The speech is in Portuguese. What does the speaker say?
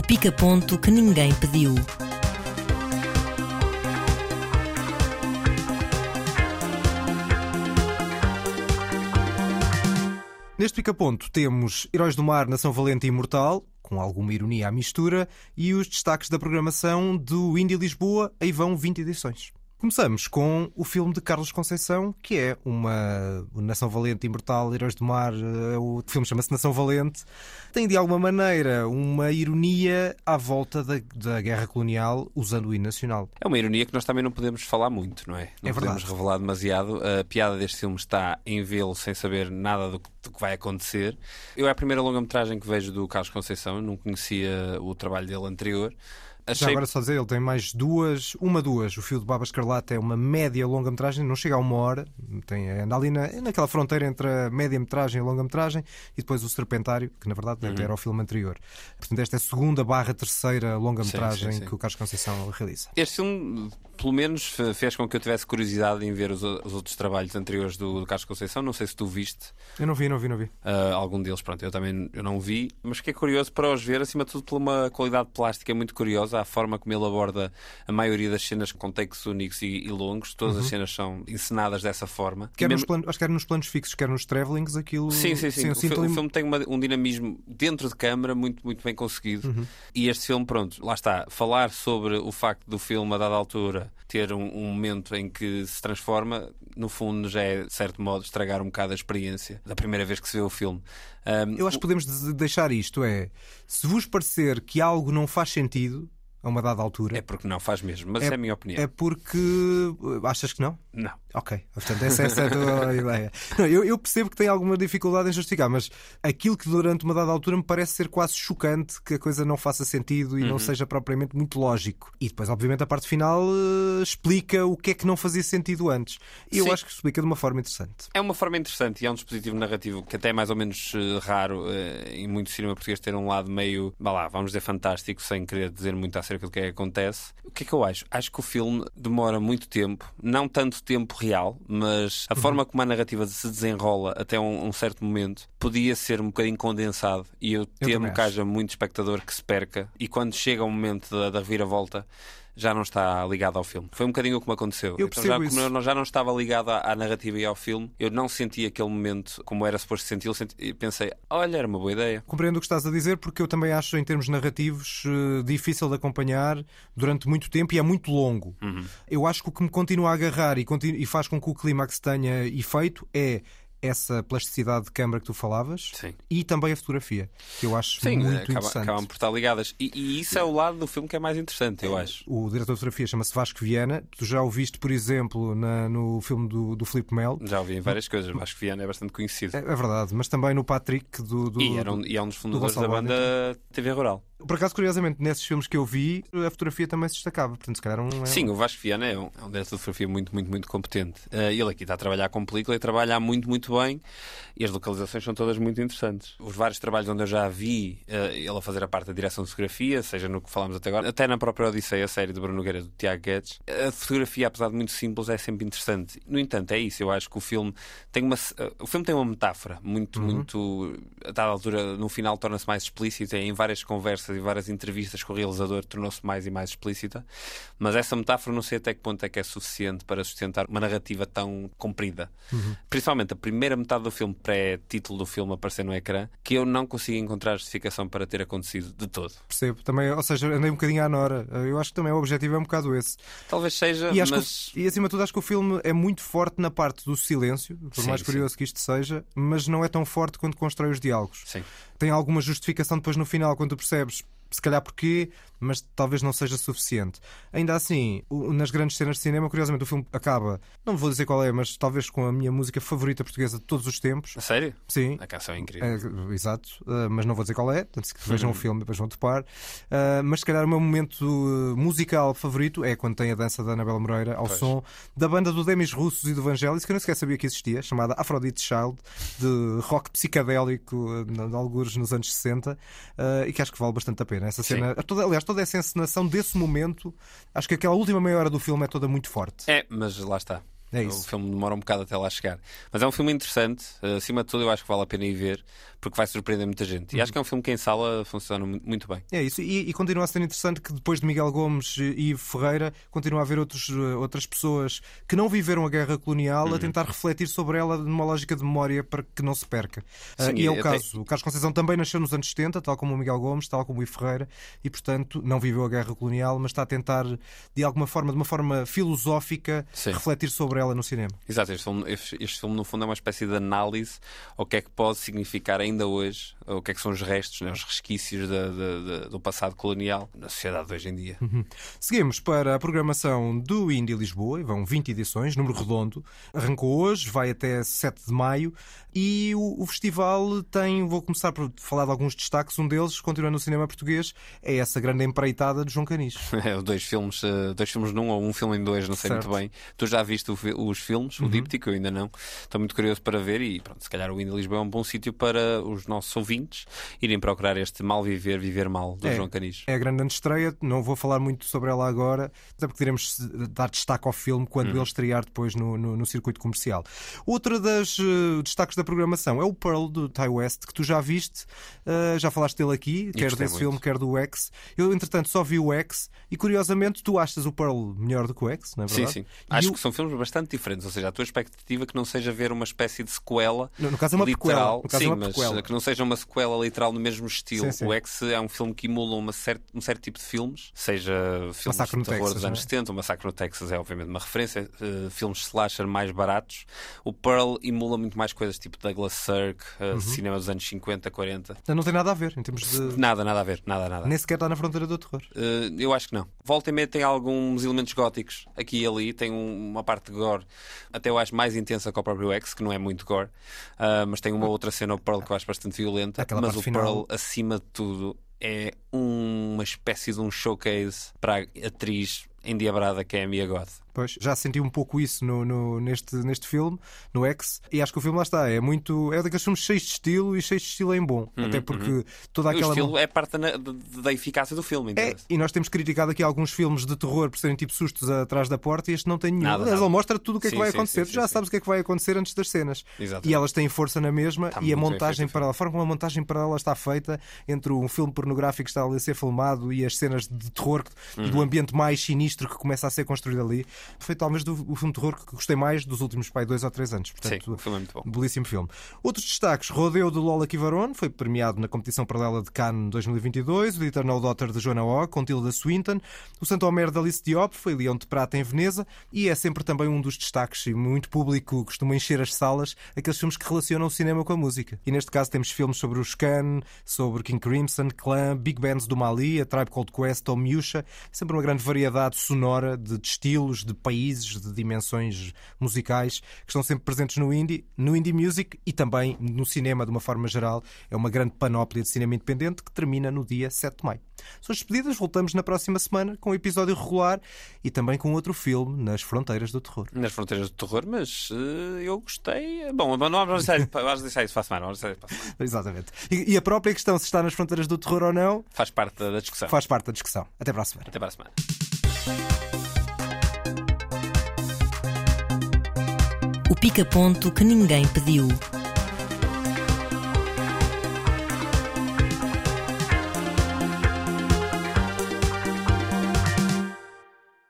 O pica-ponto que ninguém pediu. Neste pica-ponto temos Heróis do Mar, Nação Valente e Imortal, com alguma ironia à mistura, e os destaques da programação do Indie Lisboa, aí vão 20 edições. Começamos com o filme de Carlos Conceição, que é uma Nação Valente Imortal, Heróis do Mar. eh, O filme chama-se Nação Valente. Tem de alguma maneira uma ironia à volta da, da guerra colonial usando o hino nacional. É uma ironia que nós também não podemos falar muito, não é? Não É podemos verdade. revelar demasiado. A piada deste filme está em vê-lo sem saber nada do que, do que vai acontecer. Eu é a primeira longa-metragem que vejo do Carlos Conceição, não conhecia o trabalho dele anterior. Já Achei agora só dizer, ele tem mais duas, uma, duas. O Fio de Baba Escarlata é uma média longa-metragem, não chega a uma hora, tem, anda ali na, naquela fronteira entre a média-metragem e a longa-metragem, e depois o Serpentário, que na verdade Uhum. era o filme anterior. Portanto, esta é a segunda barra terceira longa-metragem que o Carlos Conceição realiza. Este filme, pelo menos, fe- fez com que eu tivesse curiosidade em ver os, os outros trabalhos anteriores do, do Carlos Conceição. Não sei se tu viste Eu não vi, não vi, não vi. ah, algum deles. Pronto, eu também eu não vi, mas fiquei curioso para os ver, acima de tudo, por uma qualidade plástica muito curiosa, a forma como ele aborda a maioria das cenas com takes únicos e, e longos. Todas as cenas são encenadas dessa forma. Quer E nos mesmo- planos, acho que quer nos planos fixos, quer nos travelings, aquilo. Sim, sim, sim. eu o, fi- o filme tem uma- um dinamismo dentro de câmara muito, muito bem conseguido. Uhum. E este filme, pronto, lá está. Falar sobre o facto do filme, a dada altura, ter um, um momento em que se transforma, no fundo, já é, de certo modo, estragar um bocado a experiência da primeira vez que se vê o filme. Um, Eu acho que podemos de- deixar isto: é se vos parecer que algo não faz sentido a uma dada altura, É porque não faz mesmo, mas é, a minha opinião. é porque. Achas que não? Não. Ok, portanto, essa, essa é a tua ideia. Não, eu, eu percebo que tem alguma dificuldade em justificar, mas aquilo que durante uma dada altura me parece ser quase chocante que a coisa não faça sentido e não seja propriamente muito lógico. E depois, obviamente, a parte final eh, explica o que é que não fazia sentido antes. E eu Sim. acho que explica de uma forma interessante. É uma forma interessante e é um dispositivo narrativo que até é mais ou menos eh, raro eh, em muito cinema português ter um lado meio, vá lá, vamos dizer fantástico, sem querer dizer muito acerca do que é que acontece. O que é que eu acho? Acho que o filme demora muito tempo, não tanto tempo real, mas a forma como a narrativa se desenrola até um, um certo momento podia ser um bocadinho condensado e eu também temo que haja muito espectador que se perca e quando chega o momento da, da reviravolta já não está ligado ao filme. Foi um bocadinho o que me aconteceu. Eu então, já, como isso. eu não- já não estava ligado à, à narrativa e ao filme, eu não senti aquele momento como era suposto sentir senti, e pensei, olha, era uma boa ideia. Compreendo o que estás a dizer, porque eu também acho, em termos narrativos, eh, difícil de acompanhar durante muito tempo e é muito longo. Eu acho que o que me continua a agarrar e, continu- e faz com que o clímax tenha efeito é essa plasticidade de câmara que tu falavas Sim. e também a fotografia, que eu acho Sim, muito acaba- interessante. acabam por estar ligadas. E, e isso é o lado do filme que é mais interessante, eu acho. O diretor de fotografia chama-se Vasco Viana. Tu já o viste, por exemplo, na- no filme do, do Filipe Melo. Já ouvi em várias coisas, mas acho que Viana é bastante conhecido. É, é verdade, mas também no Patrick do. do- e, era um, e é um dos fundadores da banda TV Rural. Por acaso, curiosamente, nesses filmes que eu vi, a fotografia também se destacava. Portanto, se calhar é um. é Sim, o Vasco Viana é um, é um diretor de fotografia muito, muito, muito competente. Eh, ele aqui está a trabalhar com película e trabalha muito, muito bem. E as localizações são todas muito interessantes. Os vários trabalhos onde eu já vi eh, ele a fazer a parte da direção de fotografia, seja no que falámos até agora, até na própria Odisseia, a série de Bruno Nogueira do Tiago Guedes, a fotografia, apesar de muito simples, é sempre interessante. No entanto, é isso. Eu acho que o filme tem uma, eh, o filme tem uma metáfora muito, muito. A dada altura, no final, torna-se mais explícita. Em várias conversas e várias entrevistas com o realizador, tornou-se mais e mais explícita. Mas essa metáfora, não sei até que ponto é que é suficiente para sustentar uma narrativa tão comprida. Principalmente a primeira metade do filme, pré-título do filme aparecer no ecrã, que eu não consigo encontrar justificação para ter acontecido de todo. Percebo. Também, ou seja, andei um bocadinho à Nora. Eu acho que também o objetivo é um bocado esse. Talvez seja, E, mas. que, e acima de tudo, acho que o filme é muito forte na parte do silêncio, por Sim, mais sim. curioso que isto seja, mas não é tão forte quando constrói os diálogos. Sim. Tem alguma justificação depois no final, quando tu percebes, se calhar porquê, mas talvez não seja suficiente. Ainda assim, nas grandes cenas de cinema, curiosamente, o filme acaba, não vou dizer qual é, mas talvez com a minha música favorita portuguesa de todos os tempos. A sério? Sim. A canção é incrível. É, exato, uh, mas não vou dizer qual é, tanto que vejam Uhum. o filme, depois vão topar. Uh, mas se calhar o meu momento uh, musical favorito é quando tem a dança da Anabela Moreira ao Pois. som da banda do Demis Russos e do Vangelis, que eu nem sequer sabia que existia, chamada Aphrodite Child, de rock psicadélico, de alguns nos anos 60, uh, e que acho que vale bastante a pena. Essa cena, toda, aliás, toda essa encenação desse momento, acho que aquela última meia hora do filme é toda muito forte. É, mas lá está. É isso. O filme demora um bocado até lá chegar. Mas é um filme interessante. Uh, acima de tudo, eu acho que vale a pena ir ver, porque vai surpreender muita gente. E acho que é um filme que em sala funciona mu- muito bem. É isso, e, e continua a ser interessante que depois de Miguel Gomes e Ivo Ferreira continua a haver outros, eh, outras pessoas que não viveram a guerra colonial Uhum. a tentar refletir sobre ela numa lógica de memória para que não se perca. Ah, Sim, e é o caso. O Carlos Conceição também nasceu nos anos 70, tal como o Miguel Gomes, tal como o Ivo Ferreira, e portanto não viveu a guerra colonial, mas está a tentar, de alguma forma, de uma forma filosófica, Sim. refletir sobre ela no cinema. Exato, este filme, este, este filme, no fundo é uma espécie de análise ao que é que pode significar ainda hoje, o que é que são os restos, né, os resquícios da- da- da- do passado colonial na sociedade de hoje em dia. Seguimos para a programação do Indie Lisboa, e vão 20 edições, número redondo. Arrancou hoje, vai até 7 de maio e o, o festival tem, vou começar por falar de alguns destaques, um deles, continuando no cinema português, é essa grande empreitada de João Canis. É, dois filmes, eh, dois filmes num ou um filme em dois, não sei Certo. muito bem. Tu já viste o fi- os filmes, o díptico, eu ainda não. Estou muito curioso para ver e pronto, se calhar o Indie Lisboa é um bom sítio para os nossos ouvintes irem procurar este Mal Viver, Viver Mal, do É. João Canis. É a grande estreia, não vou falar muito sobre ela agora, até porque iremos dar destaque ao filme quando ele estrear depois no, no, no circuito comercial. Outra das eh, destaques da programação é o Pearl do Ty West, que tu já viste, eh, já falaste dele aqui, quer gostei desse muito. filme, quer do X. Eu, entretanto, só vi o X e curiosamente tu achas o Pearl melhor do que o X, não é Sim, verdade? sim. E Acho o- que são filmes bastante diferentes, ou seja, a tua expectativa é que não seja ver uma espécie de sequela No- no caso é uma literal, caso é sim, uma mas prequela. que não seja uma sequela literal no mesmo estilo. Sim, sim. O X é um filme que emula uma certo, um certo tipo de filmes, seja filmes Massacre de terror Texas, dos não é? anos 70, o Massacre no Texas é obviamente uma referência, eh, filmes slasher mais baratos. O Pearl emula muito mais coisas tipo Douglas Sirk, eh, Uhum. cinema dos anos 50, 40. Não tem nada a ver em termos de. Nada, nada a ver, nada, nada. Nem sequer está na fronteira do terror. Uh, eu acho que não. Volta e meia tem alguns elementos góticos aqui e ali, tem um- uma parte de gore, até eu acho mais intensa que o próprio X, que não é muito gore, Uh, mas tem uma outra cena, o Pearl, que eu acho bastante violenta. Aquela mas o final. Pearl, acima de tudo, é uma espécie de um showcase para a atriz endiabrada que é a Mia Goth. Pois, já senti um pouco isso no, no- neste, neste filme, no X, e acho que o filme lá está. É muito. É daqueles filmes cheios de estilo e cheios de estilo em bom. Até porque toda O aquela. estilo é parte da, da- eficácia do filme, É, e nós temos criticado aqui alguns filmes de terror por serem tipo sustos atrás da porta e este não tem nenhum. Nada, nada. ele mostra tudo o que é que Sim, vai sim, acontecer. sim, tu já sim, sabes o que é que vai acontecer antes das cenas. Exato. E elas têm força na mesma Está e a montagem o para a forma como a montagem para ela está feita entre um filme pornográfico que está ali a ser filmado e as cenas de terror e Uhum. do ambiente mais sinistro que começa a ser construído ali. Foi talvez do, o filme de terror que gostei mais dos últimos pai, dois ou três anos. Sim, Portanto, o filme é muito bom. Belíssimo filme. Outros destaques: Rodeo de Lola Kivaron, foi premiado na competição paralela de Cannes 2022. O The Eternal Daughter de Joanna Hogg, com Tilda Swinton. O Santo Homer de Alice Diop, foi Leão de Prata em Veneza. E é sempre também um dos destaques, e muito público, costuma encher as salas, aqueles filmes que relacionam o cinema com a música. E neste caso temos filmes sobre os Scan, sobre King Crimson, Clan, Big Bands do Mali, a Tribe Called Quest ou Miúcha. Sempre uma grande variedade sonora de, de estilos, de países, de dimensões musicais que estão sempre presentes no indie, no indie music e também no cinema de uma forma geral. É uma grande panóplia de cinema independente que termina no dia 7 de maio. São as despedidas, voltamos na próxima semana com um episódio regular e também com outro filme nas fronteiras do terror. Nas fronteiras do terror, mas eh, eu gostei. Bom, não vamos deixar, vamos deixar isso para a semana. Vamos deixar isso para a semana. Exatamente. E, e a própria questão se está nas fronteiras do terror ou não Faz parte da discussão. faz parte da discussão. Até para a semana. Até para a semana. O pica-ponto que ninguém pediu.